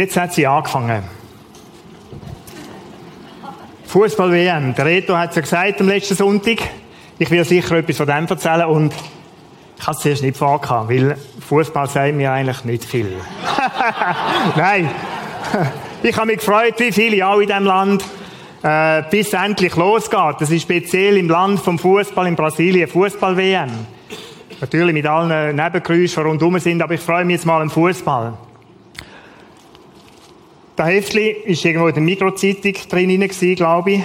Jetzt hat sie angefangen. Fußball-WM. Der Reto hat es ja gesagt am letzten Sonntag. Ich will sicher etwas von dem erzählen und ich habe es zuerst nicht vorgehabt, weil Fußball sagt mir eigentlich nicht viel. Nein. Ich habe mich gefreut, wie viele auch in diesem Land, äh, bis endlich losgeht. Das ist speziell im Land vom Fußball in Brasilien, Fußball-WM. Natürlich mit allen Nebengeräuschen, die rundherum sind, aber ich freue mich jetzt mal am Fußball. Das Heftli ist irgendwo in der Mikrozeitung drin glaube ich.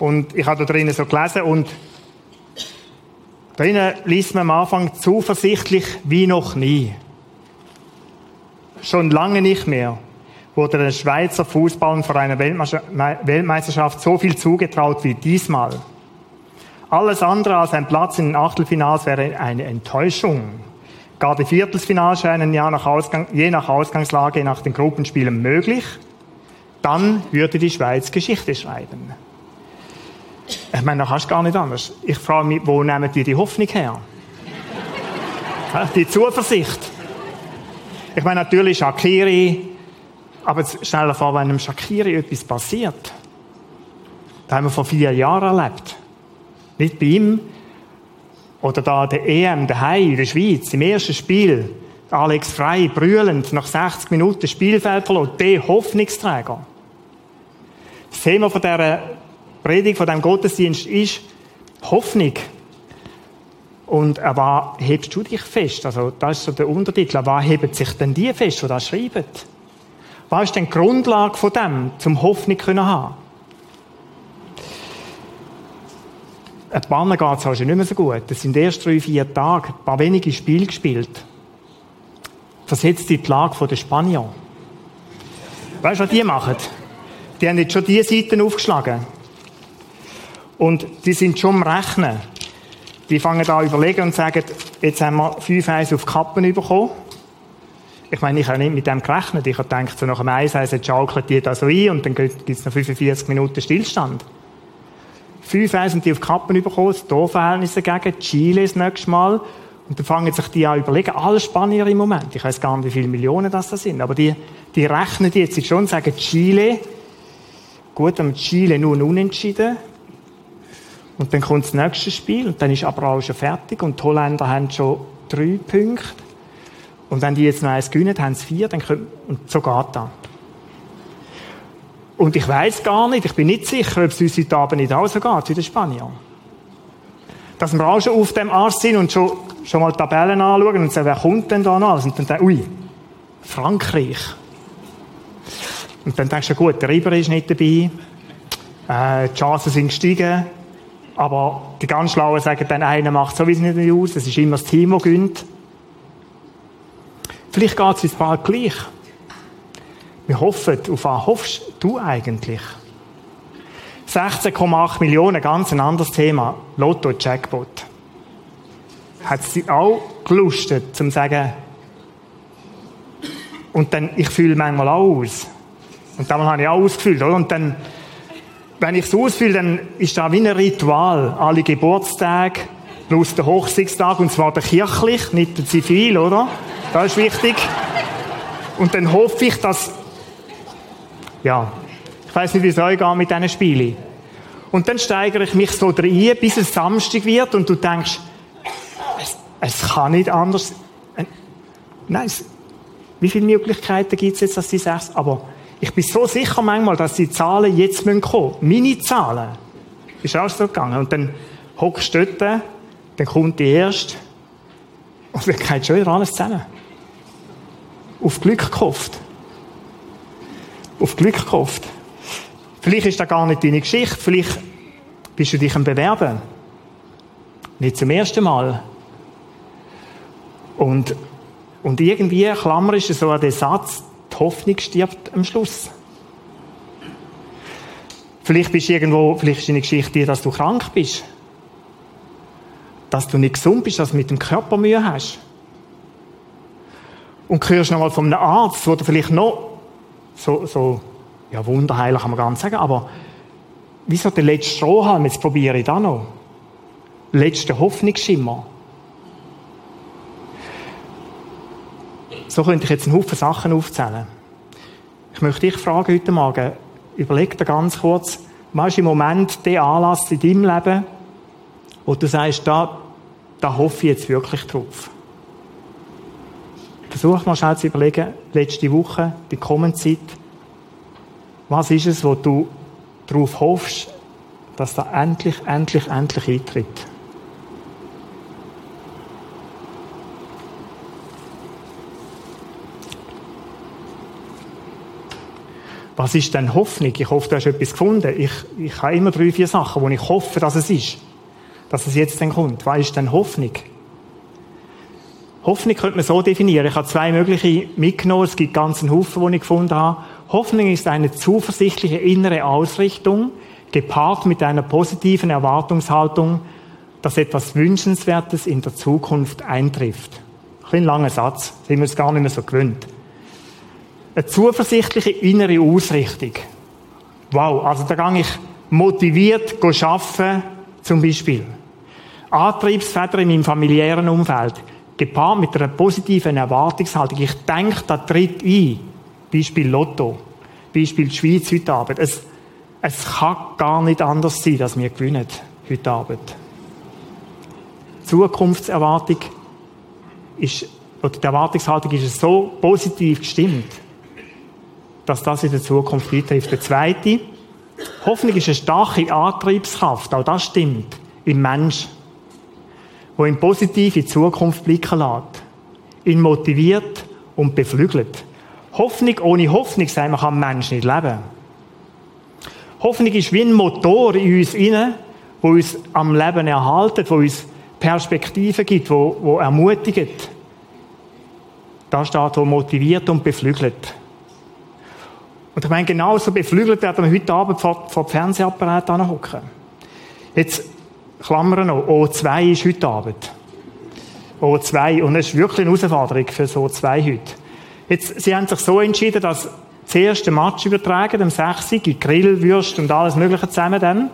Und ich habe da drinnen so gelesen und drinnen liest man am Anfang zuversichtlich wie noch nie. Schon lange nicht mehr wurde der Schweizer Fußball vor einer Weltmeisterschaft so viel zugetraut wie diesmal. Alles andere als ein Platz in den Achtelfinals wäre eine Enttäuschung. Gar die Viertelfinals scheinen je nach Ausgangslage nach den Gruppenspielen möglich. Dann würde die Schweiz Geschichte schreiben. Ich meine, da kannst du gar nicht anders. Ich frage mich, wo nehmen die die Hoffnung her? Die Zuversicht. Ich meine, natürlich Shakiri, aber stell dir vor, wenn einem Shakiri etwas passiert. Das haben wir vor vier Jahren erlebt. Nicht bei ihm. Oder da der EM daheim in der Schweiz, im ersten Spiel. Alex Frei, brüllend, nach 60 Minuten Spielfeld verloren. Der Hoffnungsträger. Das Thema von dieser Predigt, von diesem Gottesdienst ist Hoffnung. Und an was hebst du dich fest? Also, das ist so der Untertitel. An was heben sich denn die fest, die das schreiben? Was ist denn die Grundlage von dem, zum Hoffnung zu haben? Ein paar geht es also nicht mehr so gut. Das sind erst drei, vier Tage, ein paar wenige Spiele gespielt. Versetzt die Plage der Spanier. Weißt du, was die machen? Die haben jetzt schon diese Seiten aufgeschlagen. Und die sind schon am Rechnen. Die fangen an überlegen und sagen, jetzt haben wir 5-1 auf Kappen bekommen. Ich meine, ich habe nicht mit dem gerechnet. Ich habe gedacht, so nach dem 1-1 jetzt schaukelt die da so ein und dann gibt es noch 45 Minuten Stillstand. 5-1 sind die auf Kappen bekommen, das Torverhältnis dagegen, Chile das nächste Mal. Und dann fangen sich die an überlegen, alle Spanier im Moment, ich weiß gar nicht, wie viele Millionen das da sind, aber die, die rechnen jetzt schon und sagen, Chile, gut, am Chile nur ein Unentschieden. Und dann kommt das nächste Spiel und dann ist aber auch schon fertig und die Holländer haben schon drei Punkte. Und wenn die jetzt noch eins gewinnen, haben sie vier, dann können, und so geht das. Und ich weiß gar nicht, ich bin nicht sicher, ob es uns heute Abend nicht auch so geht wie den Spaniern. Dass wir auch schon auf dem Arsch sind und schon, schon mal Tabellen anschauen und sagen, wer kommt denn da noch? Und dann denken, ui, Frankreich. Und dann denkst du, gut, der Riber ist nicht dabei, äh, die Chancen sind gestiegen, aber die ganz Schlauen sagen dann, einer macht sowieso nicht aus, es ist immer das Team, das gönnt. Vielleicht geht es uns bald gleich. Wir hoffen, auf was hoffst du eigentlich? 16,8 Millionen, ganz ein anderes Thema. Lotto Jackpot. Hat sie auch gelustet, zum sagen, und dann, ich fühle manchmal auch aus. Und damals habe ich auch ausgefüllt, oder? Und dann, wenn ich es ausfülle, dann ist da wie ein Ritual. Alle Geburtstage plus der Hochsichtstag, und zwar der kirchlich, nicht der zivil, oder? Das ist wichtig. Und dann hoffe ich, dass, ja, ich weiß nicht, wie es euch geht mit diesen Spielen. Und dann steigere ich mich so rein, bis es Samstag wird und du denkst, es, es kann nicht anders. Äh, nein, es, wie viele Möglichkeiten gibt es jetzt, dass die sechs, aber ich bin so sicher manchmal, dass die Zahlen jetzt kommen müssen. Meine Zahlen. Ist auch so gegangen. Und dann hockst du dort, dann kommt die erste, und dann geht schon wieder alles zusammen. Auf Glück gehofft. Auf Glück gehofft. Vielleicht ist das gar nicht deine Geschichte. Vielleicht bist du dich am Bewerben. Nicht zum ersten Mal. Und, und irgendwie klammerst du so an den Satz, die Hoffnung stirbt am Schluss. Vielleicht bist du irgendwo, vielleicht ist deine Geschichte dass du krank bist. Dass du nicht gesund bist, dass du mit dem Körper Mühe hast. Und hörst noch mal von einem Arzt, der vielleicht noch so, so, ja, wunderheilig kann man gar sagen, aber wieso der letzte Strohhalm, jetzt probiere ich da noch. Letzter Hoffnungsschimmer. So könnte ich jetzt einen Haufen Sachen aufzählen. Ich möchte dich fragen heute Morgen, überleg dir ganz kurz, was ist im Moment der Anlass in deinem Leben, wo du sagst, da, da hoffe ich jetzt wirklich drauf. Versuch mal schnell zu überlegen, letzte Woche, die kommende Zeit, was ist es, wo du darauf hoffst, dass da endlich, endlich, endlich eintritt? Was ist denn Hoffnung? Ich hoffe, du hast etwas gefunden. Ich, ich habe immer drei, vier Sachen, wo ich hoffe, dass es ist. Dass es jetzt dann kommt. Was ist denn Hoffnung? Hoffnung könnte man so definieren. Ich habe zwei mögliche mitgenommen. Es gibt ganz einen Haufen, die ich gefunden habe. Hoffnung ist eine zuversichtliche innere Ausrichtung, gepaart mit einer positiven Erwartungshaltung, dass etwas Wünschenswertes in der Zukunft eintrifft. Ein langer Satz, sind wir es gar nicht mehr so gewöhnt. Eine zuversichtliche innere Ausrichtung. Wow, also da gehe ich motiviert arbeiten, zum Beispiel. Antriebsfeder in meinem familiären Umfeld, gepaart mit einer positiven Erwartungshaltung. Ich denke, da tritt ein. Beispiel Lotto. Beispiel die Schweiz heute Abend. Es, es kann gar nicht anders sein, dass wir gewinnen heute Abend. Zukunftserwartung ist, oder die Erwartungshaltung ist so positiv gestimmt, dass das in der Zukunft eintrifft. Der zweite, Hoffnung ist eine starke Antriebskraft, auch das stimmt, im Mensch, wo ihn positiv in die Zukunft blicken lässt, ihn motiviert und beflügelt. Hoffnung ohne Hoffnung, sagen wir, kann ein Mensch nicht leben. Hoffnung ist wie ein Motor in uns inne, wo uns am Leben erhaltet, wo uns Perspektiven gibt, wo, wo ermutigt. Da steht, wo motiviert und beflügelt. Und ich meine, genauso beflügelt werden wir heute Abend vor, vor dem Fernsehapparat hocken. Jetzt, Klammern noch, O2 ist heute Abend. O2. Und es ist wirklich eine Herausforderung für so zwei heute. Jetzt, sie haben sich so entschieden, dass das erste Match übertragen, am 6. Grill, Würst und alles Mögliche zusammen dann.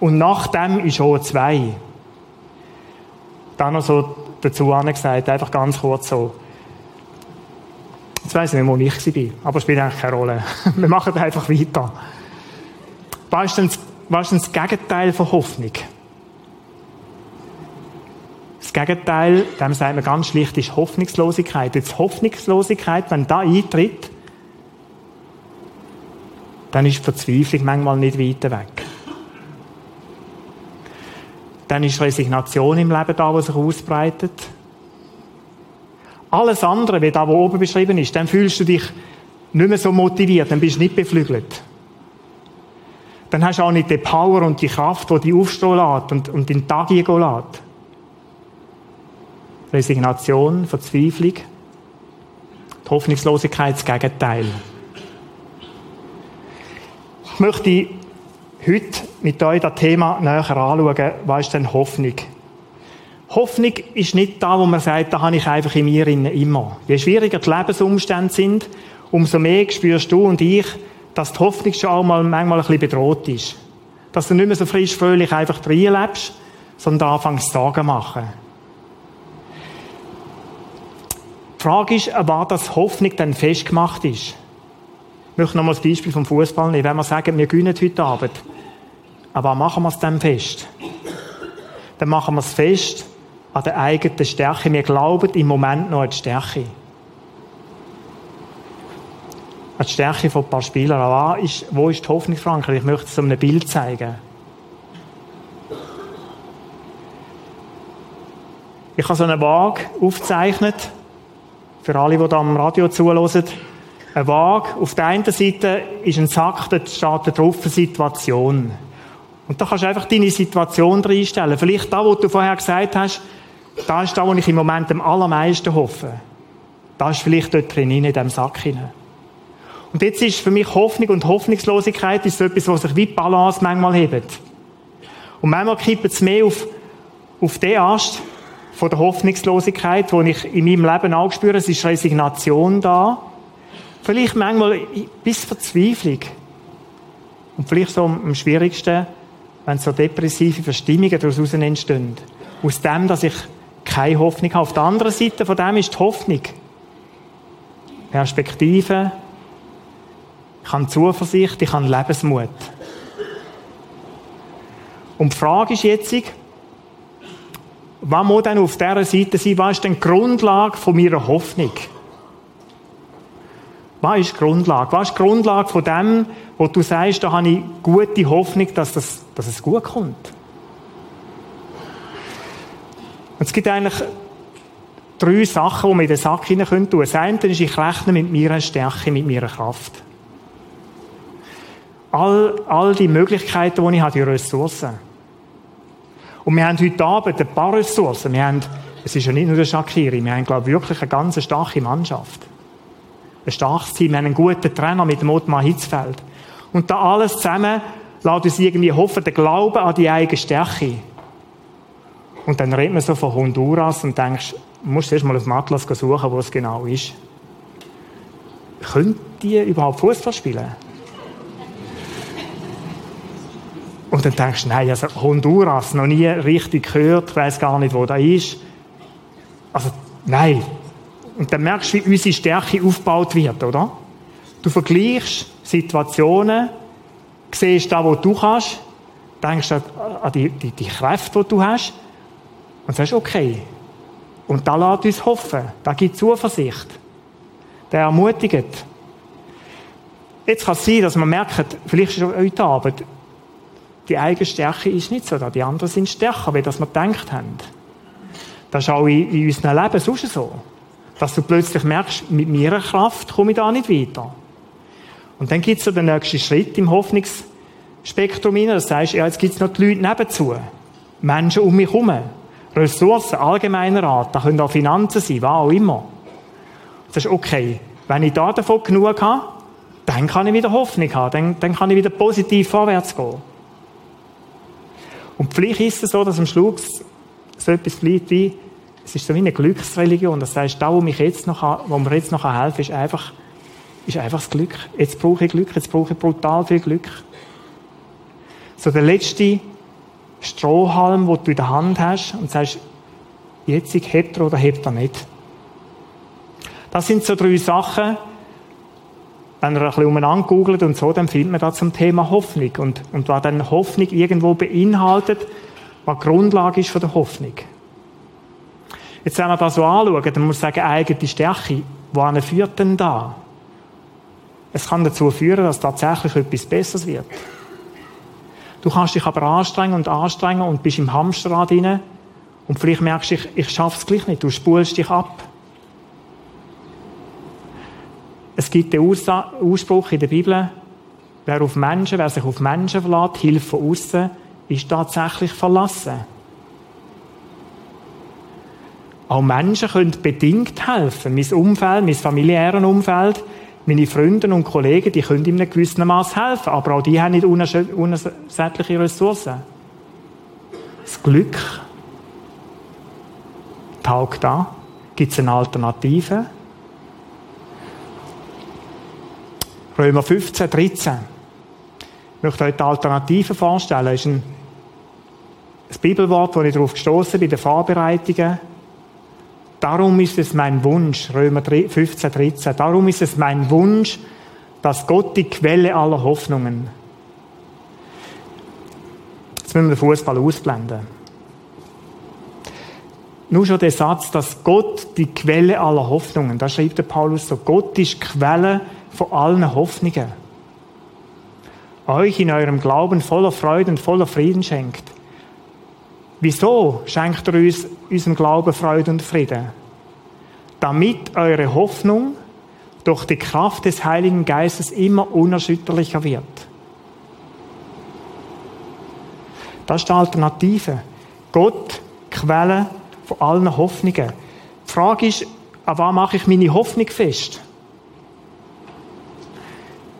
Und nach dem ist O2. Dann noch so dazu angesagt, einfach ganz kurz so. Jetzt weiss ich nicht, wo ich war. Aber spielt eigentlich keine Rolle. Wir machen einfach weiter. Was ist denn, was ist das Gegenteil von Hoffnung? Das Gegenteil, dem sagt man ganz schlicht, ist Hoffnungslosigkeit. Jetzt Hoffnungslosigkeit, wenn da eintritt, dann ist Verzweiflung manchmal nicht weiter weg. Dann ist Resignation im Leben da, die sich ausbreitet. Alles andere, wie da, wo oben beschrieben ist, dann fühlst du dich nicht mehr so motiviert, dann bist du nicht beflügelt. Dann hast du auch nicht die Power und die Kraft, die dich aufstehen lässt und, und den Tag gehen lässt. Resignation, Verzweiflung, die Hoffnungslosigkeit, das Gegenteil. Ich möchte heute mit euch das Thema näher anschauen, was ist denn Hoffnung? Hoffnung ist nicht da, wo man sagt, da habe ich einfach in mir immer. Je schwieriger die Lebensumstände sind, umso mehr spürst du und ich, dass die Hoffnung schon auch mal manchmal ein bisschen bedroht ist. Dass du nicht mehr so frisch fröhlich einfach lebst, sondern anfängst Sorgen machen. Die Frage ist, war das Hoffnung dann festgemacht ist. Ich möchte noch mal das Beispiel vom Fußball nehmen. Wenn wir sagen, wir gewinnen heute Abend, aber machen wir es dann fest? Dann machen wir es fest, an der eigenen Stärke. Wir glauben im Moment noch an die Stärke. An die Stärke von ein paar Spielern. Aber ist, wo ist die Hoffnung verankert? Ich möchte es um ein Bild zeigen. Ich habe so eine Waage aufgezeichnet, für alle, die da am Radio zuhören. Eine Waage, auf der einen Seite ist ein Sack, da steht drauf eine Situation. Und da kannst du einfach deine Situation reinstellen. Vielleicht da, wo du vorher gesagt hast, da ist da, wo ich im Moment am allermeisten hoffe. Da ist vielleicht dort drin, in diesem Sack hinein. Und jetzt ist für mich Hoffnung und Hoffnungslosigkeit ist so etwas, was sich wie Balance manchmal hebt. Und manchmal kippt es mehr auf, auf den Ast von der Hoffnungslosigkeit, die ich in meinem Leben auch spüre. Es ist Resignation da. Vielleicht manchmal bis Verzweiflung. Und vielleicht so am schwierigsten, wenn so depressive Verstimmungen daraus entstehen. Aus dem, dass ich keine Hoffnung habe. Auf der anderen Seite von dem ist die Hoffnung. Perspektive, ich habe Zuversicht, ich habe Lebensmut. Und die Frage ist jetzt, was muss denn auf dieser Seite sein? Was ist denn die Grundlage von meiner Hoffnung? Was ist die Grundlage? Was ist die Grundlage von dem, wo du sagst, da habe ich gute Hoffnung, dass, das, dass es gut kommt? Und es gibt eigentlich drei Sachen, die wir in den Sack hinein tun können. Das eine ist, ich rechne mit meiner Stärke, mit meiner Kraft. All, all die Möglichkeiten, die ich habe, die Ressourcen. Und wir haben heute Abend ein paar Ressourcen. Wir haben, es ist ja nicht nur der Shakiri, wir haben, glaube ich, wirklich eine ganz starke Mannschaft. Ein starkes Team. Wir haben einen guten Trainer mit dem Ottmar Hitzfeld. Und da alles zusammen lässt uns irgendwie hoffen, den Glauben an die eigene Stärke. Und dann redet man so von Honduras und denkst, du musst erst mal auf dem Atlas suchen, wo es genau ist. Können die überhaupt Fußball spielen? Und dann denkst du, nein, also Honduras, noch nie richtig gehört, weiß gar nicht, wo das ist. Also, nein. Und dann merkst du, wie unsere Stärke aufgebaut wird, oder? Du vergleichst Situationen, siehst da, wo du kannst, denkst an die, die, die Kräfte, die du hast, und sagst, okay. Und da lässt uns hoffen. Da gibt Zuversicht. Der ermutigt. Jetzt kann es sein, dass man merkt, vielleicht ist es heute Abend, die eigene Stärke ist nicht so da. Die anderen sind stärker, wie das wir gedacht haben. Das ist auch in, unserem Leben sonst so. Dass du plötzlich merkst, mit meiner Kraft komme ich da nicht weiter. Und dann gibt es so den nächsten Schritt im Hoffnungsspektrum hinein. Das heißt, ja, jetzt gibt es noch die Leute nebenzu. Menschen um mich herum. Ressourcen, allgemeiner Art, da können auch Finanzen sein, was auch immer. Das ist okay. Wenn ich da davon genug habe, dann kann ich wieder Hoffnung haben, dann, dann kann ich wieder positiv vorwärts gehen. Und vielleicht ist es so, dass am Schluss so etwas bleibt wie, es ist so wie eine Glücksreligion. Das heißt, da, wo, mich jetzt noch, wo mir jetzt noch helfen kann, ist einfach, ist einfach das Glück. Jetzt brauche ich Glück, jetzt brauche ich brutal viel Glück. So der letzte Strohhalm, den du in der Hand hast und sagst, jetzt hebt er oder hebt er nicht. Das sind so drei Sachen, wenn ihr ein bisschen umeinander googelt und so, dann findet man da zum Thema Hoffnung. Und, und was dann Hoffnung irgendwo beinhaltet, was die Grundlage ist von der Hoffnung. Jetzt, wenn wir das so anschauen, dann muss man sagen, eigene Stärke, wohin führt denn da? Es kann dazu führen, dass tatsächlich etwas Besseres wird. Du kannst dich aber anstrengen und anstrengen und bist im Hamsterrad drin und vielleicht merkst du, ich, ich schaffe es gleich nicht. Du spulst dich ab. Es gibt den Ausspruch in der Bibel, wer auf Menschen, wer sich auf Menschen verlässt, Hilfe von außen, ist tatsächlich verlassen. Auch Menschen können bedingt helfen. Mein Umfeld, mein familiäres Umfeld, meine Freunde und Kollegen, die können in einem gewissen Maß helfen, aber auch die haben nicht unersättliche Ressourcen. Das Glück taugt da. Gibt es eine Alternative? Römer 15, 13. Ich möchte euch die Alternative vorstellen. Das ist ein, Bibelwort, wo ich darauf gestoßen bei den Vorbereitungen. Darum ist es mein Wunsch, Römer 15, 13, darum ist es mein Wunsch, dass Gott die Quelle aller Hoffnungen. Jetzt müssen wir den Fußball ausblenden. Nur schon der Satz, dass Gott die Quelle aller Hoffnungen, da schreibt der Paulus so, Gott ist Quelle von allen Hoffnungen. Euch in eurem Glauben voller Freude und voller Frieden schenkt. Wieso schenkt er uns unserem Glauben Freude und Frieden? Damit eure Hoffnung durch die Kraft des Heiligen Geistes immer unerschütterlicher wird. Das ist die Alternative. Gott, Quelle von allen Hoffnungen. Die Frage ist, an was mache ich meine Hoffnung fest?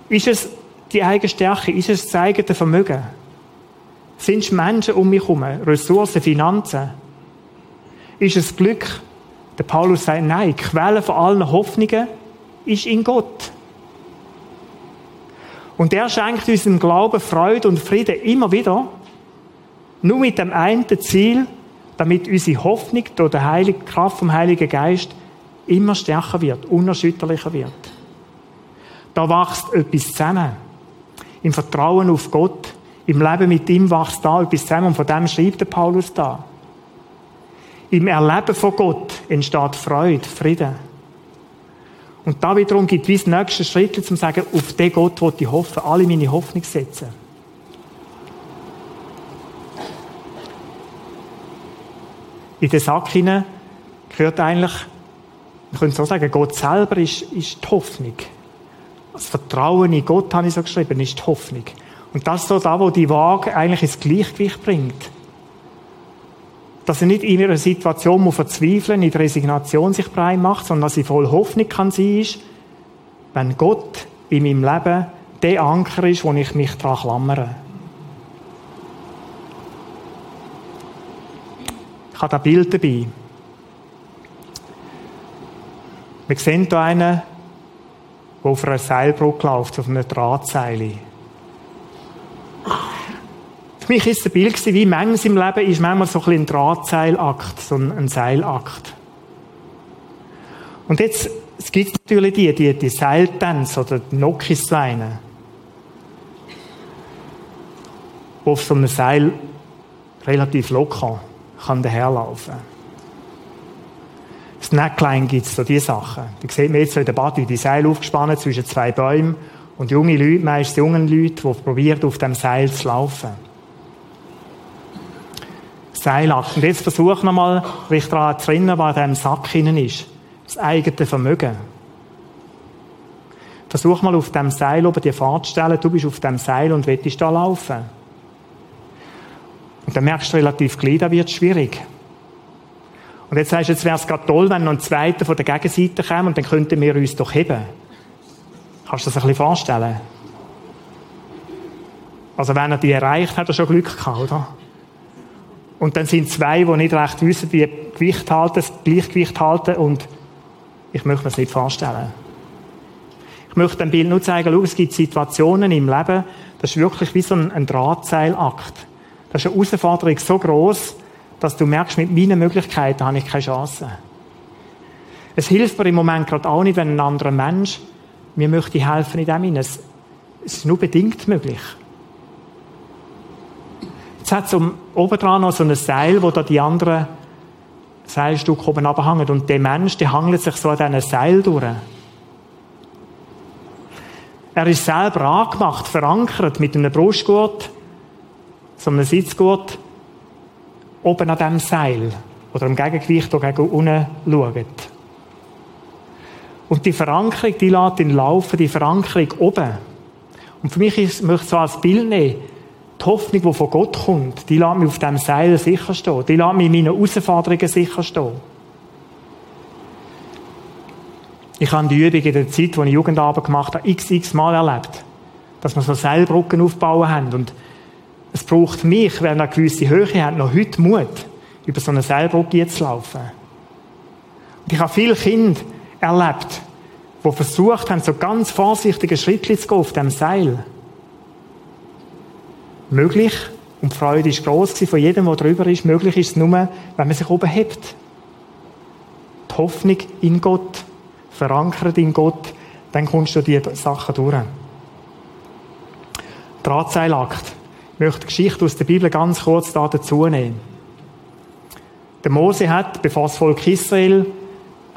Ist es die eigene Stärke? Ist es das eigene Vermögen? Sind es Menschen um mich herum? Ressourcen, Finanzen? Ist es Glück? Der Paulus sagt, nein, die Quelle von allen Hoffnungen ist in Gott. Und er schenkt unserem Glauben Freude und Frieden immer wieder. Nur mit dem einen Ziel, damit unsere Hoffnung durch die Heilige Kraft vom Heiligen Geist immer stärker wird, unerschütterlicher wird. da wächst etwas zusammen. Im Vertrauen auf Gott, im Leben mit ihm wächst da etwas zusammen und von dem schreibt der Paulus da. Im Erleben von Gott entsteht Freude, Frieden. Und da wiederum gibt es das nächste Schritt, um zu sagen, auf den Gott will ich hoffen, alle meine Hoffnung setzen. In den Sack hinein gehört eigentlich, man könnte so sagen, Gott selber ist, ist die Hoffnung. Das Vertrauen in Gott, habe ich so geschrieben, ist die Hoffnung. Und das ist so da, wo die Waage eigentlich ins Gleichgewicht bringt. Dass er nicht in einer Situation muss verzweifeln, in der Resignation sich breit macht, sondern dass sie voll Hoffnung kann sein ist, wenn Gott in meinem Leben der Anker ist, wo ich mich daran klammere. Ich habe da Bild dabei. Wir sehen hier einen, der auf einer Seilbrücke läuft, auf einer Drahtseile. Für mich ist es ein Bild wie manches im Leben ist manchmal so ein, Drahtseilakt, so ein Seilakt. Und jetzt, es gibt natürlich die, die, die Seiltänze oder die Nokisleine, wo auf so einem Seil relativ locker kann daherlaufen. Das Neckline gibt es, so diese Sachen. Die sieht man jetzt so in der Bad, die Seil aufgespannt zwischen zwei Bäumen und junge Leute, meist junge Leute, die probieren, auf dem Seil zu laufen. Seilakt. Und jetzt versuch nochmal, dich daran zu erinnern, was in diesem Sack hinein ist. Das eigene Vermögen. Versuch mal auf dem Seil oben die Fahrt zu stellen, du bist auf dem Seil und willst da laufen. Und dann merkst du relativ gleich, da wird schwierig. Und jetzt sagst du, jetzt wäre es gerade toll, wenn noch ein zweiter von der Gegenseite käme und dann könnten wir uns doch heben. Kannst du dir das ein bisschen vorstellen? Also wenn er die erreicht, hat er schon Glück gehabt, oder? Und dann sind zwei, die nicht recht wissen, wie Gewicht halten, das Gleichgewicht halten und ich möchte mir das nicht vorstellen. Ich möchte dem Bild nur zeigen, schau, es gibt Situationen im Leben, das ist wirklich wie so ein, ein Drahtseilakt. Das ist eine Herausforderung so groß, dass du merkst, mit meinen Möglichkeiten habe ich keine Chance. Es hilft mir im Moment gerade auch nicht, wenn ein anderer Mensch mir möchte helfen in dem hinein. Es, es ist nur bedingt möglich. Jetzt hat es oben dran noch so ein Seil, wo da die anderen Seilstücke oben abhängen. Und der Mensch, der hangelt sich so an diesen Seil durch. Er ist selber angemacht, verankert mit einem Brustgurt, so einem Sitzgurt, oben an diesem Seil. Oder im Gegengewicht, das gegen unten schaut. Und die Verankerung, die lässt ihn laufen, die Verankerung oben. Und für mich ist, möchte ich so als Bild nehmen, die Hoffnung, die von Gott kommt, die lässt mich auf diesem Seil sicher stehen. Die lässt mich in meinen Herausforderungen sicher stehen. Ich habe die Übung in der Zeit, wo ich Jugendarbeit gemacht habe, x, x Mal erlebt. Dass wir so Seilbrücken aufbauen haben. Und es braucht mich, wenn eine gewisse Höhe hat, noch heute Mut, über so eine Seilbrücke zu laufen. Und ich habe viele Kinder erlebt, die versucht haben, so ganz vorsichtige Schritte zu gehen auf dem Seil. Möglich, und die Freude ist gross von jedem, der drüber ist, möglich ist es nur, wenn man sich oben hebt. Die Hoffnung in Gott, verankert in Gott, dann kommst du diese Sachen durch. Drahtseilakt. Ich möchte die Geschichte aus der Bibel ganz kurz dazu nehmen. Der Mose hat, bevor das Volk Israel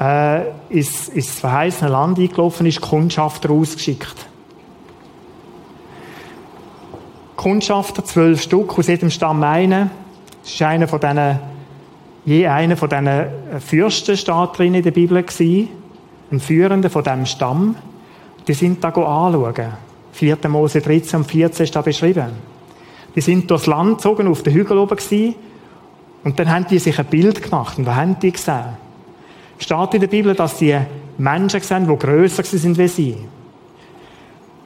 äh, ins, ins verheißene Land eingelaufen ist, Kundschafter ausgeschickt. Kundschafter, zwölf Stück, aus jedem Stamm einer. Das ist einer von diesen, je einer von diesen Fürsten steht drin in der Bibel gewesen. Ein Führender von diesem Stamm. Die sind da anschauen. 4. Mose 13 und 14 ist da beschrieben. Die sind durchs Land gezogen, auf den Hügel oben gewesen. Und dann haben die sich ein Bild gemacht. Und was haben die gesehen? Steht in der Bibel, dass die Menschen sehen, die grösser sind wie sie.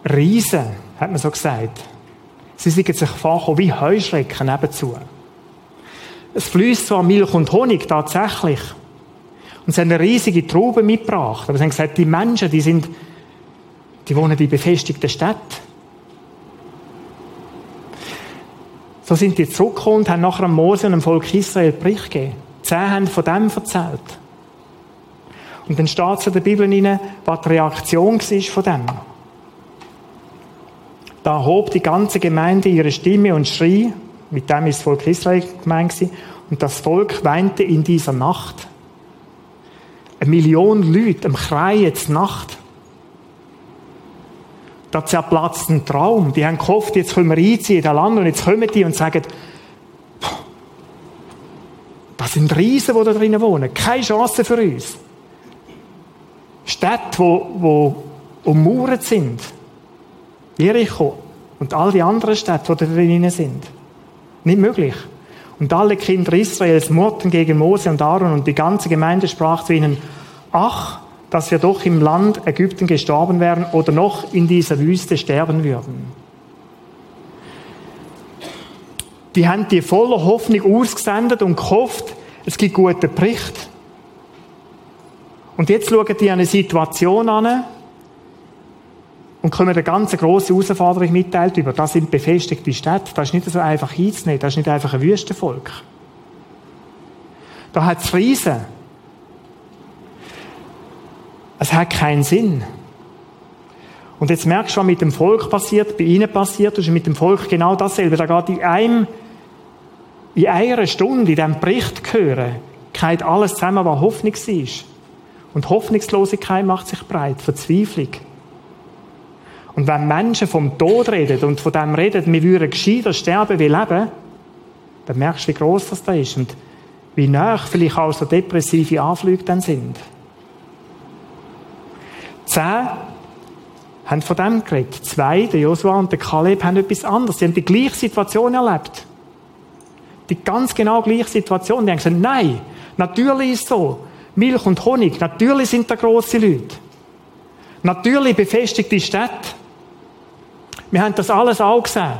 Riesen, hat man so gesagt. Sie sind sich vorgekommen wie Heuschrecken nebenzu. Es fließt zwar Milch und Honig, tatsächlich. Und sie haben eine riesige Traube mitgebracht. Aber sie haben gesagt, die Menschen, die sind, die wohnen in befestigten Städten. So sind die zurückgekommen und haben nachher am Mose und dem Volk Israel Bericht gegeben. Zehn haben von dem erzählt. Und dann steht es in der Bibel rein, was die Reaktion war von dem. Da hob die ganze Gemeinde ihre Stimme und schrie, mit dem ist das Volk Israel gemeint und das Volk weinte in dieser Nacht. Eine Million Leute am Kreien jetzt Nacht. Da zerplatzt ein Traum. Die haben gehofft, jetzt können wir einziehen in das Land und jetzt kommen die und sagen, das sind Riesen, die da drinnen wohnen. Keine Chance für uns. Städte, wo, wo ummauert sind. Jericho und all die anderen Städte, die da drinnen sind. Nicht möglich. Und alle Kinder Israels murrten gegen Mose und Aaron und die ganze Gemeinde sprach zu ihnen, ach, dass wir doch im Land Ägypten gestorben wären oder noch in dieser Wüste sterben würden. Die haben die voller Hoffnung ausgesendet und gehofft, es gibt guten Bericht. Und jetzt schauen die eine Situation an und kommen eine ganz grosse Herausforderung mitteilt über. Das sind befestigte Städte. Das ist nicht so einfach hinzunehmen. Das ist nicht einfach ein Wüstenvolk. Da hat es Riesen. Es hat keinen Sinn. Und jetzt merkst du, was mit dem Volk passiert, bei ihnen passiert, ist mit dem Volk genau dasselbe. Da geht in einem, in einer Stunde, in diesem Bericht hören, geht alles zusammen, was Hoffnung ist. Und Hoffnungslosigkeit macht sich breit, Verzweiflung. Und wenn Menschen vom Tod reden und von dem reden, wir würden gescheiter sterben wie leben, dann merkst du, wie groß das da ist und wie nah vielleicht auch so depressive Anflüge dann sind. Zehn haben von dem geredet. Zwei, der Joshua und der Kaleb, haben etwas anderes. Sie haben die gleiche Situation erlebt. Die ganz genau gleiche Situation. Die haben gesagt, nein, natürlich ist es so. Milch und Honig, natürlich sind da grosse Leute. Natürlich befestigte Städte. Wir haben das alles auch gesehen.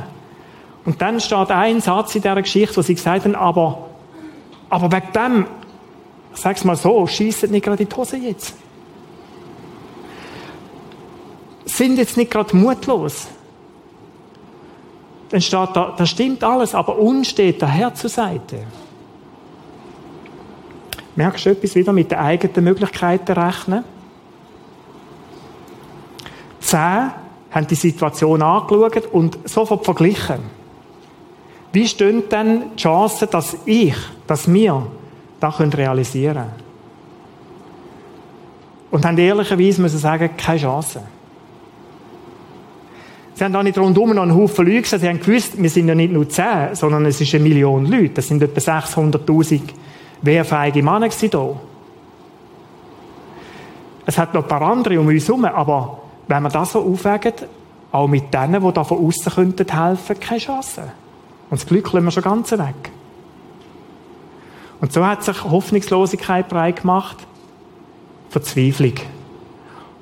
Und dann steht ein Satz in dieser Geschichte, wo sie gesagt haben, aber, aber wegen dem, ich sag's mal so, schießt nicht gerade die Hose jetzt. Sind jetzt nicht gerade mutlos. Dann steht da, das stimmt alles, aber uns steht der Herr zur Seite. Merkst du etwas wieder mit den eigenen Möglichkeiten rechnen? Zehn haben die Situation angeschaut und sofort verglichen. Wie stehen denn die Chancen, dass ich, dass wir das realisieren können? Und haben ehrlicherweise müssen sagen, keine Chance. Sie haben da nicht rundum noch einen Haufen Leute gesehen. Sie haben gewusst, wir sind ja nicht nur zehn, sondern es ist eine Million Leute. Das sind etwa 600.000 wehrfähige Männer hier. Es hat noch ein paar andere um uns herum, aber wenn wir das so aufwägen, auch mit denen, die da von außen könnten helfen, keine Chance. Und das Glück lassen wir schon ganz weg. Und so hat sich Hoffnungslosigkeit breit gemacht, Verzweiflung.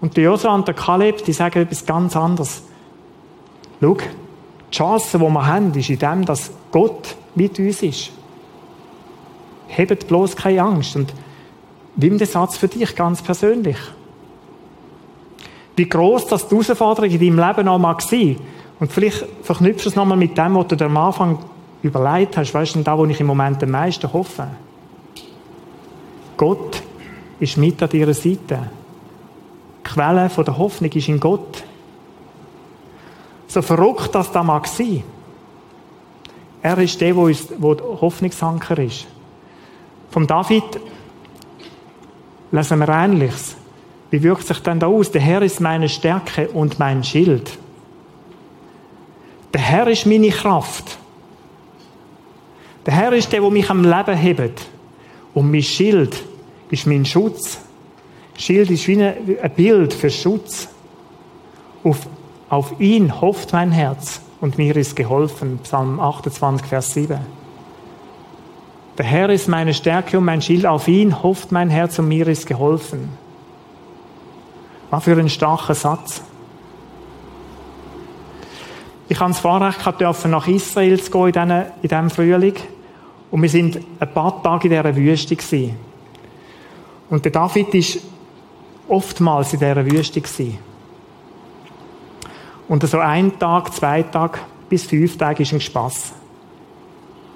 Und der Josua und der Kaleb, die sagen etwas ganz anderes. Schau, die Chance, die wir haben, ist in dem, dass Gott mit uns ist. Hebt bloß keine Angst. Und nimm den Satz für dich ganz persönlich wie groß das die Herausforderung in deinem Leben noch mag sein. Und vielleicht verknüpfst du es nochmal mit dem, was du dir am Anfang überlegt hast. Weißt du, da, wo ich im Moment am meisten hoffe? Gott ist mit an deiner Seite. Die Quelle der Hoffnung ist in Gott. So verrückt das da mag sein. Er ist der, wo, uns, der Hoffnungsanker ist. Vom David lesen wir Ähnliches. Wie wirkt sich denn da aus? Der Herr ist meine Stärke und mein Schild. Der Herr ist meine Kraft. Der Herr ist der, der mich am Leben hebt. Und mein Schild ist mein Schutz. Schild ist wie ein Bild für Schutz. Auf, auf ihn hofft mein Herz und mir ist geholfen. Psalm 28, Vers 7. Der Herr ist meine Stärke und mein Schild. Auf ihn hofft mein Herz und mir ist geholfen. Was für ein starker Satz. Ich habe das Vorrecht gehabt, nach Israel zu gehen in diesem Frühling. Und wir sind ein paar Tage in dieser Wüste gewesen. Und der David war oftmals in dieser Wüste gewesen. Und so ein Tag, zwei Tage bis fünf Tage ist ein Spass.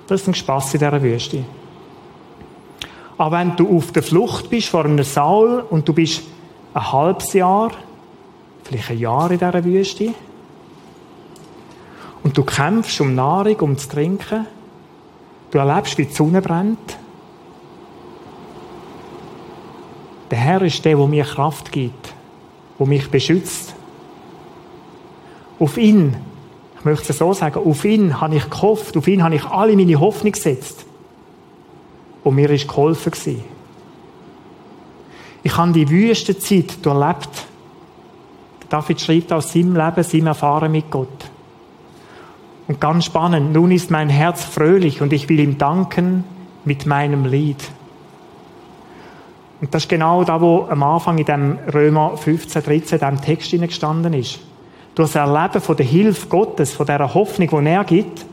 Das ist ein Spass in dieser Wüste. Aber wenn du auf der Flucht bist vor einem Saul und du bist ein halbes Jahr, vielleicht ein Jahr in dieser Wüste, du kämpfst um Nahrung, um zu trinken. Du erlebst, wie die Sonne brennt. Der Herr ist der, der mir Kraft gibt, der mich beschützt. Auf ihn, ich möchte es so sagen, auf ihn habe ich gehofft, auf ihn habe ich alle meine Hoffnung gesetzt. Und mir ist geholfen gewesen. Ich habe die wüste Zeit durchlebt. David schreibt aus seinem Leben, seinem Erfahren mit Gott. Und ganz spannend, nun ist mein Herz fröhlich und ich will ihm danken mit meinem Lied. Und das ist genau da, wo am Anfang in dem Römer 15, 13, dem Text gestanden ist. Durch das Erleben von der Hilfe Gottes, von der Hoffnung, die er gibt,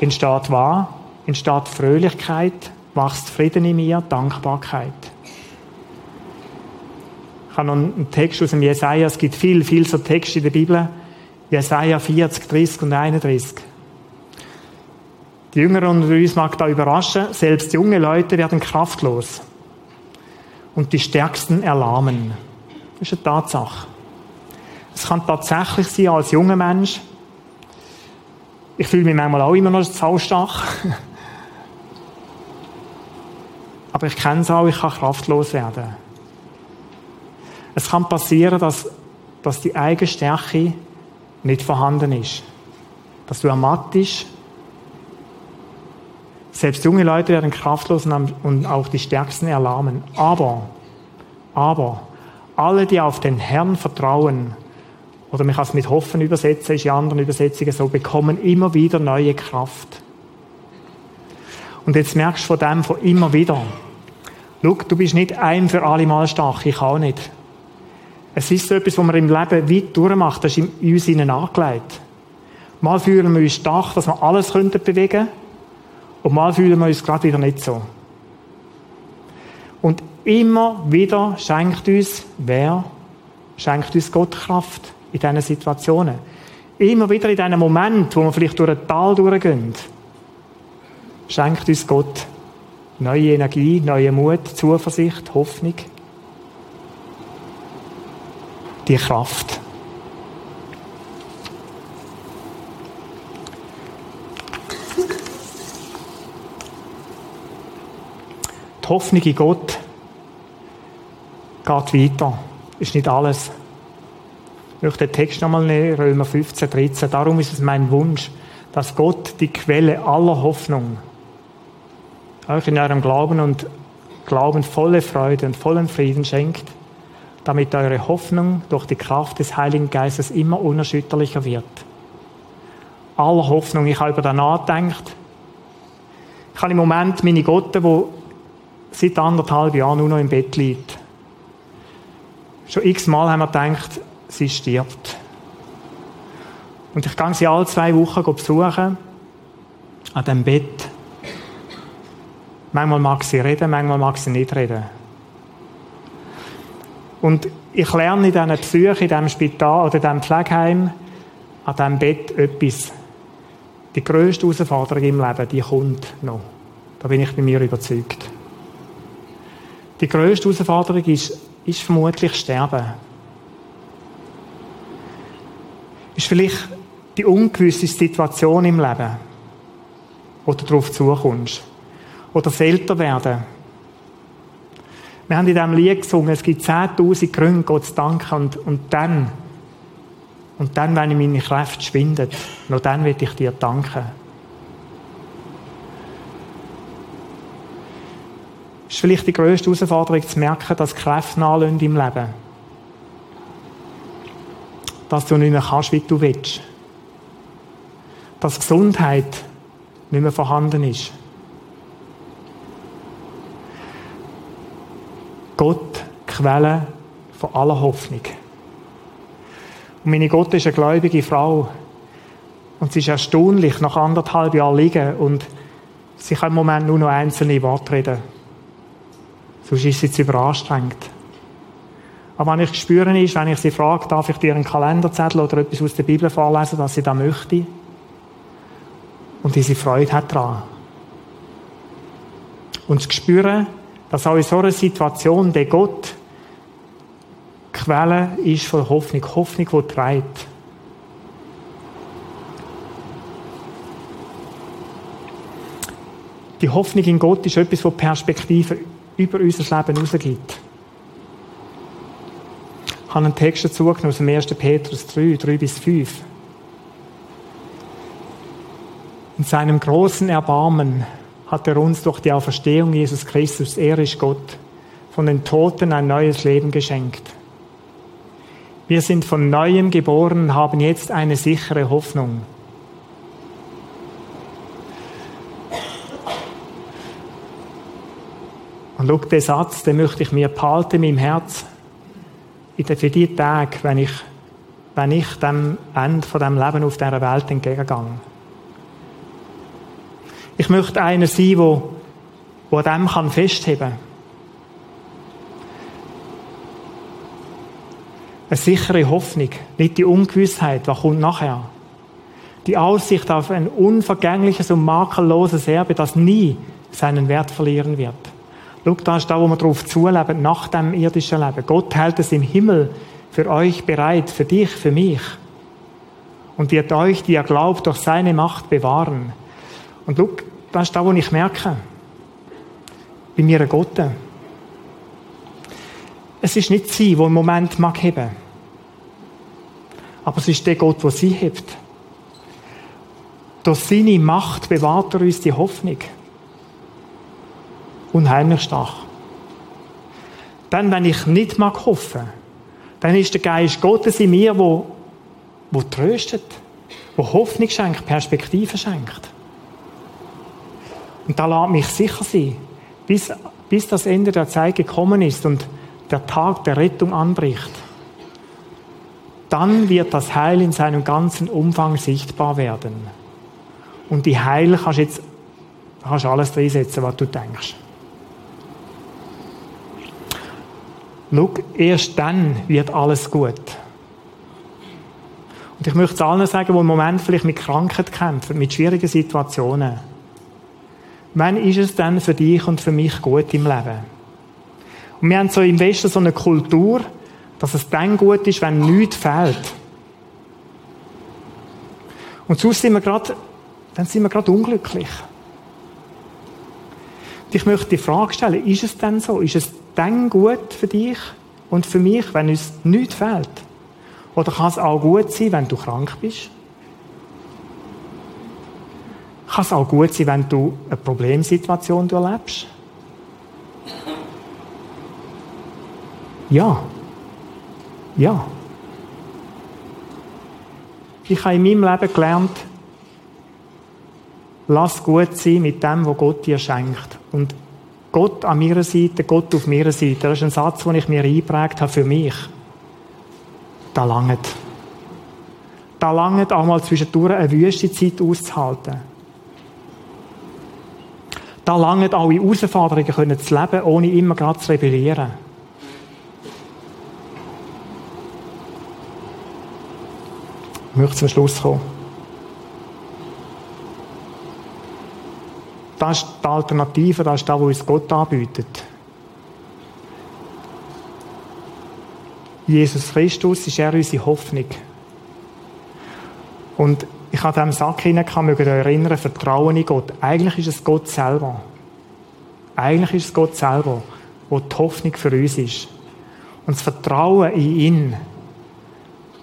entsteht wahr, entsteht Fröhlichkeit, wächst Frieden in mir, Dankbarkeit. Habe noch einen Text aus dem Jesaja, es gibt viel, viel so Texte in der Bibel, Jesaja 40, 30 und 31. Die Jüngeren unter uns mag da überraschen, selbst junge Leute werden kraftlos und die Stärksten erlahmen. Das ist eine Tatsache. Es kann tatsächlich sein, als junger Mensch, ich fühle mich manchmal auch immer noch saustach, aber ich kenne es auch, ich kann kraftlos werden. Es kann passieren, dass, dass die eigene Stärke nicht vorhanden ist. Dass du ermattest. Selbst junge Leute werden kraftlos und auch die Stärksten erlahmen. Aber, aber, alle, die auf den Herrn vertrauen, oder mich als mit Hoffen übersetzen, ist in anderen Übersetzungen so, bekommen immer wieder neue Kraft. Und jetzt merkst du von dem von immer wieder. Schau, du bist nicht ein für alle Mal stark, ich auch nicht. Es ist so etwas, was man im Leben weit durchmacht. Das ist in uns innen angelegt. Mal fühlen wir uns stark, dass wir alles bewegen könnten. Und mal fühlen wir uns gerade wieder nicht so. Und immer wieder schenkt uns wer? Schenkt uns Gott Kraft in diesen Situationen. Immer wieder in diesen Moment, wo wir vielleicht durch ein Tal durchgehen, schenkt uns Gott neue Energie, neue Mut, Zuversicht, Hoffnung die Kraft. Die Hoffnung in Gott geht weiter. Ist nicht alles. Ich möchte den Text nochmal nehmen, Römer 15, 13. Darum ist es mein Wunsch, dass Gott die Quelle aller Hoffnung euch in eurem Glauben und Glauben volle Freude und vollen Frieden schenkt damit eure Hoffnung durch die Kraft des Heiligen Geistes immer unerschütterlicher wird. Aller Hoffnung, ich habe über das nachgedacht. Ich habe im Moment meine Gotte, die seit anderthalb Jahren nur noch im Bett liegt. Schon x-mal haben wir gedacht, sie stirbt. Und ich gehe sie alle zwei Wochen besuchen, an dem Bett. Manchmal mag sie reden, manchmal mag sie nicht reden. Und ich lerne in diesen Psyche, in diesem Spital oder in diesem Pflegeheim, an diesem Bett etwas. Die grösste Herausforderung im Leben, die kommt noch. Da bin ich bei mir überzeugt. Die grösste Herausforderung ist, ist vermutlich Sterben. Ist vielleicht die ungewisse Situation im Leben, wo du darauf zukommst. Oder das Älterwerden wir haben in diesem Lied gesungen, es gibt 10.000 Gründe, Gott zu danken. Und, und dann, und dann, wenn meine Kräfte schwinden, nur dann will ich dir danken. Es ist vielleicht die grösste Herausforderung, zu merken, dass Kräfte im Leben. Dass du nicht mehr kannst, wie du willst. Dass Gesundheit nicht mehr vorhanden ist. Gott Quelle von aller Hoffnung. Und meine Gott ist eine gläubige Frau. Und sie ist erstaunlich, nach anderthalb Jahren liegen und sie kann im Moment nur noch einzelne Worte reden. Sonst ist sie zu überanstrengt. Aber wenn ich spüre ist, wenn ich sie frage, darf ich dir einen Kalenderzettel oder etwas aus der Bibel vorlesen, dass sie da möchte? Und diese Freude hat daran. Und das Spüren, dass auch in so einer Situation der Gott Quelle ist von Hoffnung, Hoffnung, die treibt. Die Hoffnung in Gott ist etwas, das Perspektive über unser Leben herausgibt. Ich habe einen Text dazu genommen, aus dem 1. Petrus 3, 3 bis 5. In seinem großen Erbarmen hat er uns durch die Auferstehung Jesus Christus, er ist Gott, von den Toten ein neues Leben geschenkt. Wir sind von neuem geboren haben jetzt eine sichere Hoffnung. Und schau, den Satz, den möchte ich mir behalten meinem Herz. Für die Tage, wenn ich, wenn ich dem Ende von dem Leben auf dieser Welt entgegengehe. Ich möchte einer sein, der, der an dem festheben kann. Eine sichere Hoffnung, nicht die Ungewissheit, was kommt nachher. Die Aussicht auf ein unvergängliches und makelloses Erbe, das nie seinen Wert verlieren wird. Schau, da ist da, wo wir darauf zuleben, nach dem irdischen Leben. Gott hält es im Himmel für euch bereit, für dich, für mich. Und wird euch, die ihr glaubt, durch seine Macht bewahren. Und schau, das ist da, wo ich merke. Bei mir Gott. Es ist nicht sie, wo im Moment mag heben. Aber es ist der Gott, der sie hebt. Durch seine Macht bewahrt er uns die Hoffnung unheimlich stark. Dann, wenn ich nicht mag hoffen, dann ist der Geist Gottes in mir, wo, wo tröstet, wo Hoffnung schenkt, Perspektive schenkt. Und da lässt mich sicher sein, bis, bis das Ende der Zeit gekommen ist und der Tag der Rettung anbricht. Dann wird das Heil in seinem ganzen Umfang sichtbar werden. Und die Heil kannst du jetzt kannst alles drinsetzen, was du denkst. Schau, erst dann wird alles gut. Und ich möchte es allen sagen, die im Moment vielleicht mit Krankheit kämpfen, mit schwierigen Situationen. Wann ist es denn für dich und für mich gut im Leben? Und wir haben so im Westen so eine Kultur, dass es dann gut ist, wenn nichts fehlt. Und sonst sind wir gerade, dann sind wir gerade unglücklich. Und ich möchte die Frage stellen, ist es denn so? Ist es dann gut für dich und für mich, wenn uns nichts fehlt? Oder kann es auch gut sein, wenn du krank bist? Kann es auch gut sein, wenn du eine Problemsituation erlebst? Ja. Ja. Ich habe in meinem Leben gelernt, lass gut sein mit dem, was Gott dir schenkt. Und Gott an meiner Seite, Gott auf meiner Seite. Das ist ein Satz, den ich mir eingeprägt habe für mich. Da langt. Da langt auch mal zwischendurch eine Wüstezeit auszuhalten. Da auch in Herausforderungen können zu leben, ohne immer gerade zu rebellieren. Ich möchte zum Schluss kommen. Das ist die Alternative, das ist das, was uns Gott anbietet. Jesus Christus ist er unsere Hoffnung. Und ich habe diesem Sack hinein, mich erinnern, Vertrauen in Gott. Eigentlich ist es Gott selber. Eigentlich ist es Gott selber, wo die Hoffnung für uns ist. Und das Vertrauen in ihn,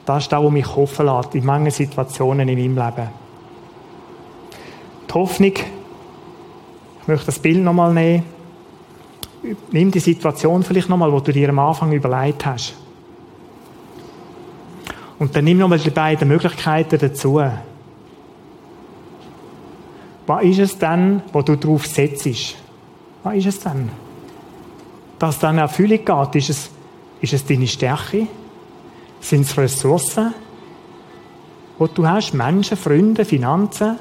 das ist das, was mich hoffen lässt, in manchen Situationen in meinem Leben. Die Hoffnung ich möchte das Bild nochmal nehmen. Nimm die Situation vielleicht nochmal, wo du dir am Anfang überlegt hast. Und dann nimm nochmal die beiden Möglichkeiten dazu. Was ist es denn, wo du drauf setzt? Was ist es denn? Dass es dann Erfüllung geht, ist es, ist es deine Stärke? Sind es Ressourcen, die du hast? Menschen, Freunde, Finanzen?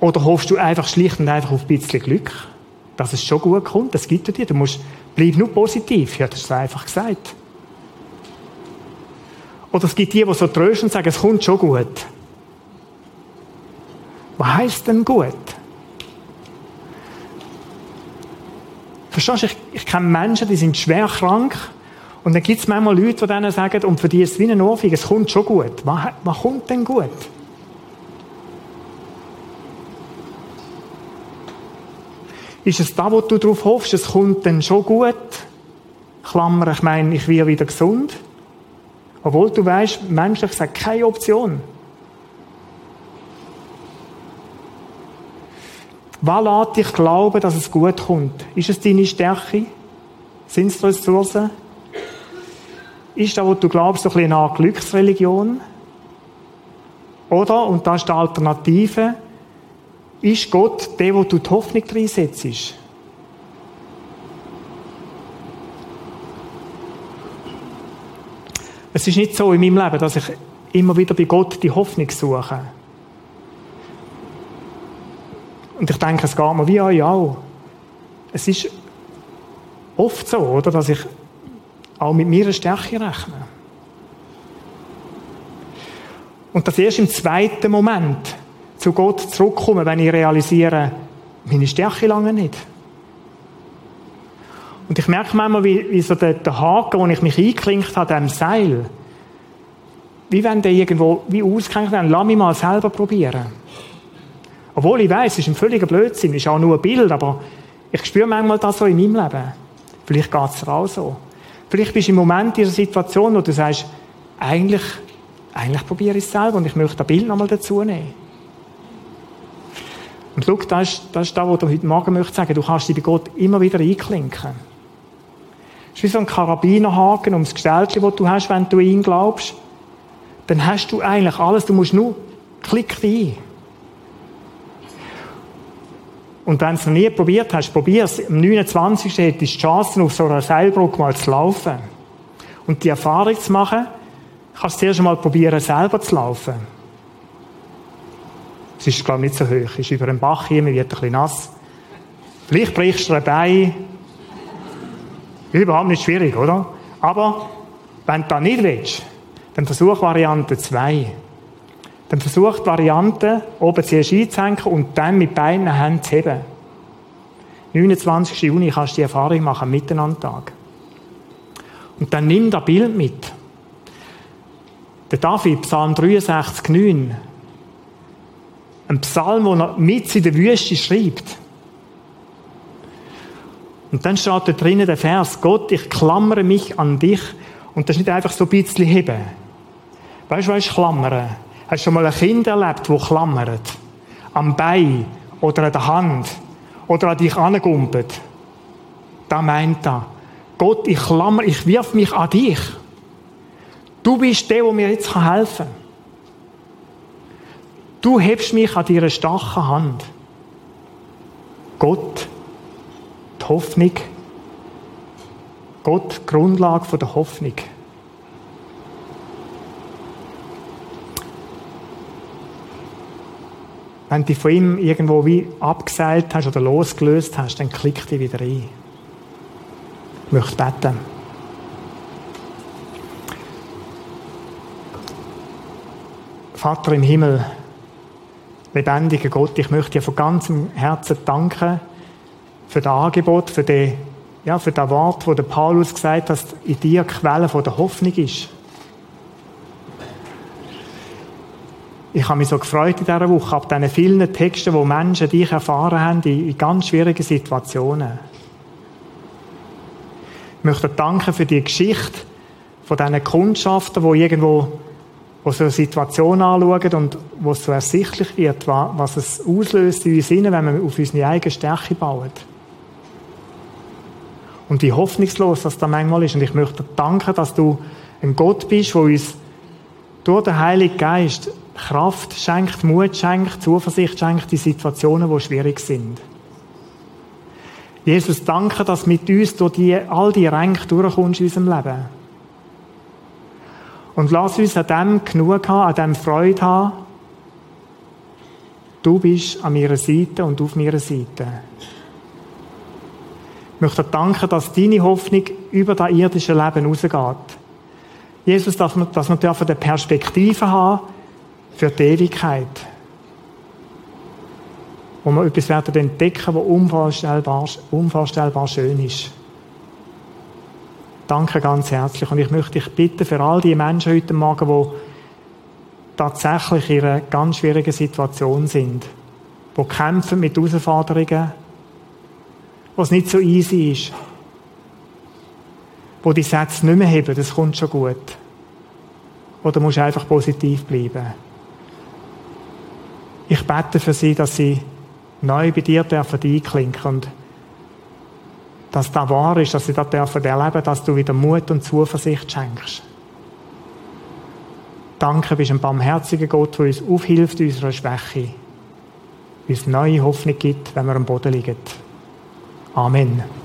Oder hoffst du einfach schlicht und einfach auf ein bisschen Glück, dass es schon gut kommt? Das gibt dir. Du musst, bleib nur positiv. Ja, das ist einfach gesagt. Oder es gibt die, die so trösten und sagen, es kommt schon gut. Was heisst denn gut? Verstehst du, ich, ich kenne Menschen, die sind schwer krank und dann gibt es manchmal Leute, die denen sagen, und für die ist es wie ein Ohrfeige, es kommt schon gut. Was, was kommt denn gut? Ist es da, wo du darauf hoffst, es kommt dann schon gut? Klammer, ich meine, ich werde wieder gesund. Obwohl du weißt, menschlich sagt keine Option. Was lässt dich glauben, dass es gut kommt? Ist es deine Stärke? Sind es Ressourcen? Ist das, was du glaubst, so ein bisschen eine Glücksreligion? Oder, und das ist die Alternative, ist Gott der, wo du die Hoffnung reinsetzt? Es ist nicht so in meinem Leben, dass ich immer wieder bei Gott die Hoffnung suche. Und ich denke, es geht mir wie euch auch. Es ist oft so, oder, dass ich auch mit meiner Stärke rechne. Und das erst im zweiten Moment zu Gott zurückkomme, wenn ich realisiere, meine Stärke lange nicht. Und ich merke manchmal, wie, wie so der, der Haken, wo ich mich einklinkt habe, dem Seil, wie wenn der irgendwo wie ausgehängt wird, lass mich mal selber probieren. Obwohl ich weiß, es ist ein völliger Blödsinn, es ist auch nur ein Bild, aber ich spüre manchmal das so in meinem Leben. Vielleicht geht es dir auch so. Vielleicht bist du im Moment in einer Situation, wo du sagst, eigentlich, eigentlich probiere ich es selber und ich möchte das Bild nochmal dazu nehmen. Und schau, das ist, das ist das, was du heute Morgen möchtest sagen. Du kannst dich bei Gott immer wieder einklinken. Ist wie so ein Karabinerhaken ums Gestellte, das du hast, wenn du ihn glaubst. Dann hast du eigentlich alles. Du musst nur klick rein. Und wenn du es noch nie probiert hast, probier es. Am 29. hättest du die Chance, auf so einer Seilbrücke mal zu laufen. Und die Erfahrung zu machen, kannst du zuerst einmal probieren, selber zu laufen. Es ist, glaube ich, nicht so hoch. Es ist über den Bach hier, man wird ein bisschen nass. Vielleicht brichst du ein Bein. Überhaupt nicht schwierig, oder? Aber, wenn du das nicht willst, dann versuch Variante 2. Dann versucht die Variante, oben zuerst einzuhängen und dann mit beiden Händen zu heben. 29. Juni kannst du die Erfahrung machen, Miteinandtag. Und dann nimm das Bild mit. Der David, Psalm 63, 9. Ein Psalm, den er mit in der Wüste schreibt. Und dann steht da drinnen der Vers, Gott, ich klammere mich an dich. Und das ist nicht einfach so ein bisschen heben. Weißt du, was ist klammern? Hast du schon mal ein Kind erlebt, das klammert? Am Bein oder an der Hand oder an dich angumpelt? Da meint er, Gott, ich klammer, ich wirf mich an dich. Du bist der, der mir jetzt helfen kann. Du hebst mich an deiner starken Hand. Gott, die Hoffnung. Gott, die Grundlage der Hoffnung. Wenn du dich von ihm irgendwo wie abgeseilt hast oder losgelöst hast, dann klick dich wieder ein. Ich möchte beten. Vater im Himmel, lebendiger Gott, ich möchte dir von ganzem Herzen danken für das Angebot, für, die, ja, für das Wort, wo der Paulus gesagt hat, dass in dir Quelle von der Hoffnung ist. Ich habe mich so gefreut in dieser Woche, ab diesen vielen Texten, wo Menschen dich erfahren haben in, in ganz schwierigen Situationen. Ich möchte danken für die Geschichte von diesen Kundschaften, die irgendwo wo so eine Situation anschauen und wo es so ersichtlich wird, was es auslöst in uns wenn wir auf unsere eigene Stärke bauen. Und wie hoffnungslos das da manchmal ist. Und ich möchte danken, dass du ein Gott bist, der uns durch den Heiligen Geist Kraft schenkt, Mut schenkt, Zuversicht schenkt in Situationen, die schwierig sind. Jesus, danke, dass mit uns durch die, all die Ränke durchkommst in unserem Leben. Und lass uns an dem genug haben, an dem Freude haben. Du bist an meiner Seite und auf meiner Seite. Ich möchte danken, dass deine Hoffnung über das irdische Leben rausgeht. Jesus, dass wir, dass wir eine Perspektive haben für die Ewigkeit. Wo wir etwas werden entdecken, was unvorstellbar, unvorstellbar schön ist. Danke ganz herzlich. Und ich möchte dich bitten für all die Menschen heute Morgen, die tatsächlich in einer ganz schwierigen Situation sind, die kämpfen mit Herausforderungen, wo es nicht so easy ist, wo die Sätze nicht mehr haben, das kommt schon gut. Oder musst einfach positiv bleiben? Ich bete für sie, dass sie neu bei dir dürfen einklinken und dass das wahr ist, dass sie das dürfen erleben, dass du wieder Mut und Zuversicht schenkst. Danke, bist ein barmherziger Gott, der uns aufhilft in unserer Schwäche, uns neue Hoffnung gibt, wenn wir am Boden liegen. Amen.